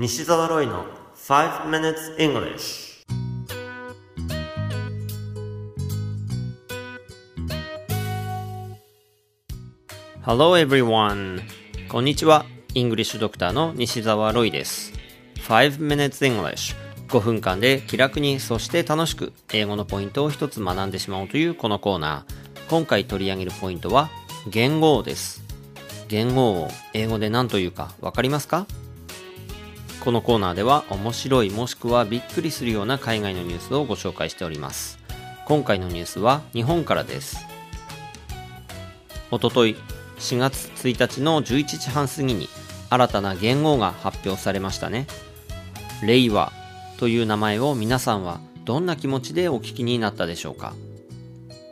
西澤ロイの5 minutes English Hello everyone. こんにちは。イングリッシュドクターの西澤ロイです。5 minutes English 5分間で気楽にそして楽しく英語のポイントを一つ学んでしまおうというこのコーナー。今回取り上げるポイントは言語です。言語を英語で何というかわかりますか？このコーナーでは面白いもしくはびっくりするような海外のニュースをご紹介しております。今回のニュースは日本からです。おととい4月1日の11時半過ぎに新たな言語が発表されましたね。令和という名前を皆さんはどんな気持ちでお聞きになったでしょうか。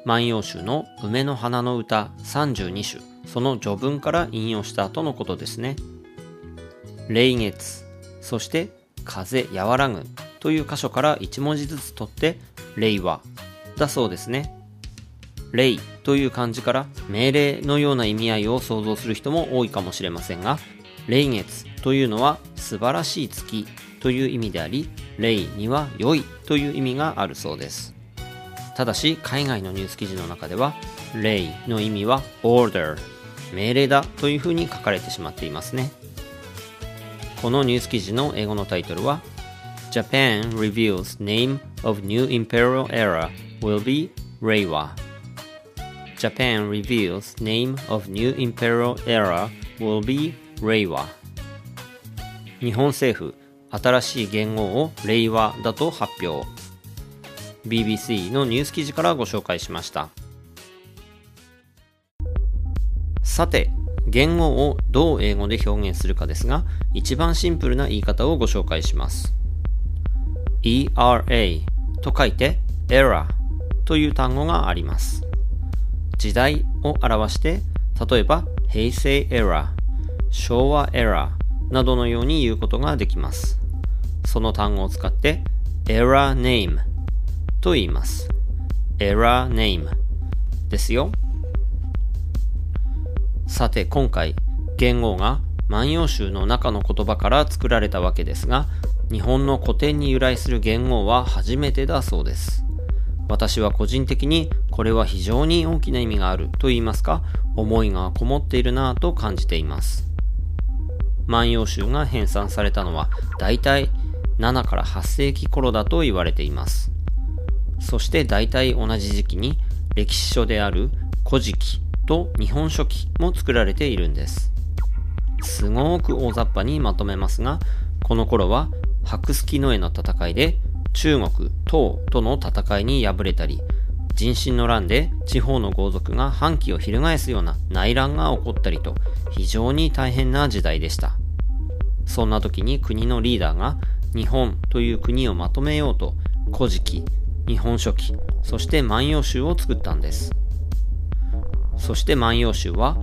万葉集の梅の花の歌32首その序文から引用した後のことですね。霊月そして風和らぐという箇所から1文字ずつ取って令和だそうですね。霊という漢字から命令のような意味合いを想像する人も多いかもしれませんが霊月というのは素晴らしい月という意味であり霊には良いという意味があるそうです。ただし海外のニュース記事の中では霊の意味は order 命令だというふうに書かれてしまっていますね。このニュース記事の英語のタイトルは Japan reveals name of new imperial era will be Reiwa Japan reveals name of new imperial era will be 令和日本政府新しい言語を令和だと発表 BBC のニュース記事からご紹介しましたさて言語をどう英語で表現するかですが、一番シンプルな言い方をご紹介します。ERA と書いて error という単語があります。時代を表して、例えば平成 era、昭和 era などのように言うことができます。その単語を使って error name と言います。error name ですよ。さて今回言語が万葉集の中の言葉から作られたわけですが日本の古典に由来する言語は初めてだそうです。私は個人的にこれは非常に大きな意味があると言いますか思いがこもっているなぁと感じています。万葉集が編纂されたのは大体7から8世紀頃だと言われています。そして大体同じ時期に歴史書である古事記と日本書紀も作られているんです。すごく大雑把にまとめますが、この頃は白月の絵の戦いで中国、唐との戦いに敗れたり、人心の乱で地方の豪族が反旗を翻すような内乱が起こったりと非常に大変な時代でした。そんな時に国のリーダーが日本という国をまとめようと古事記、日本書紀、そして万葉集を作ったんです。そして万葉集は、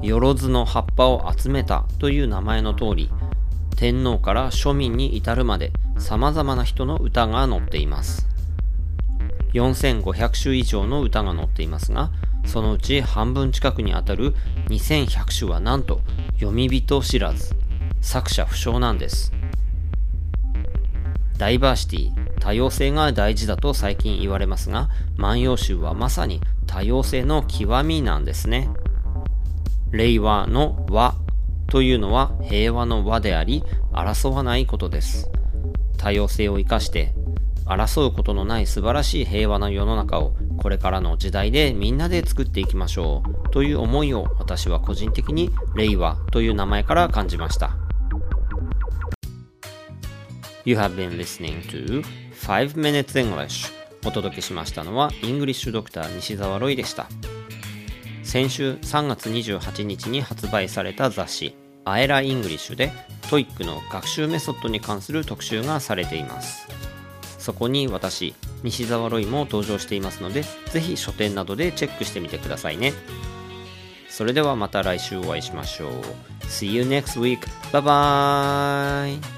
よろずの葉っぱを集めたという名前の通り、天皇から庶民に至るまで様々な人の歌が載っています。4500首以上の歌が載っていますが、そのうち半分近くにあたる2100首はなんと読み人知らず、作者不詳なんです。ダイバーシティ、多様性が大事だと最近言われますが、万葉集はまさに多様性の極みなんですね。令和の和というのは平和の和であり、争わないことです。多様性を生かして、争うことのない素晴らしい平和な世の中をこれからの時代でみんなで作っていきましょうという思いを私は個人的に令和という名前から感じました。You have been listening to 5 Minutes English お届けしましたのはイングリッシュドクター西澤ロイでした先週3月28日に発売された雑誌 AERA English で TOEIC の学習メソッドに関する特集がされていますそこに私西澤ロイも登場していますのでぜひ書店などでチェックしてみてくださいねそれではまた来週お会いしましょう See you next week. Bye bye.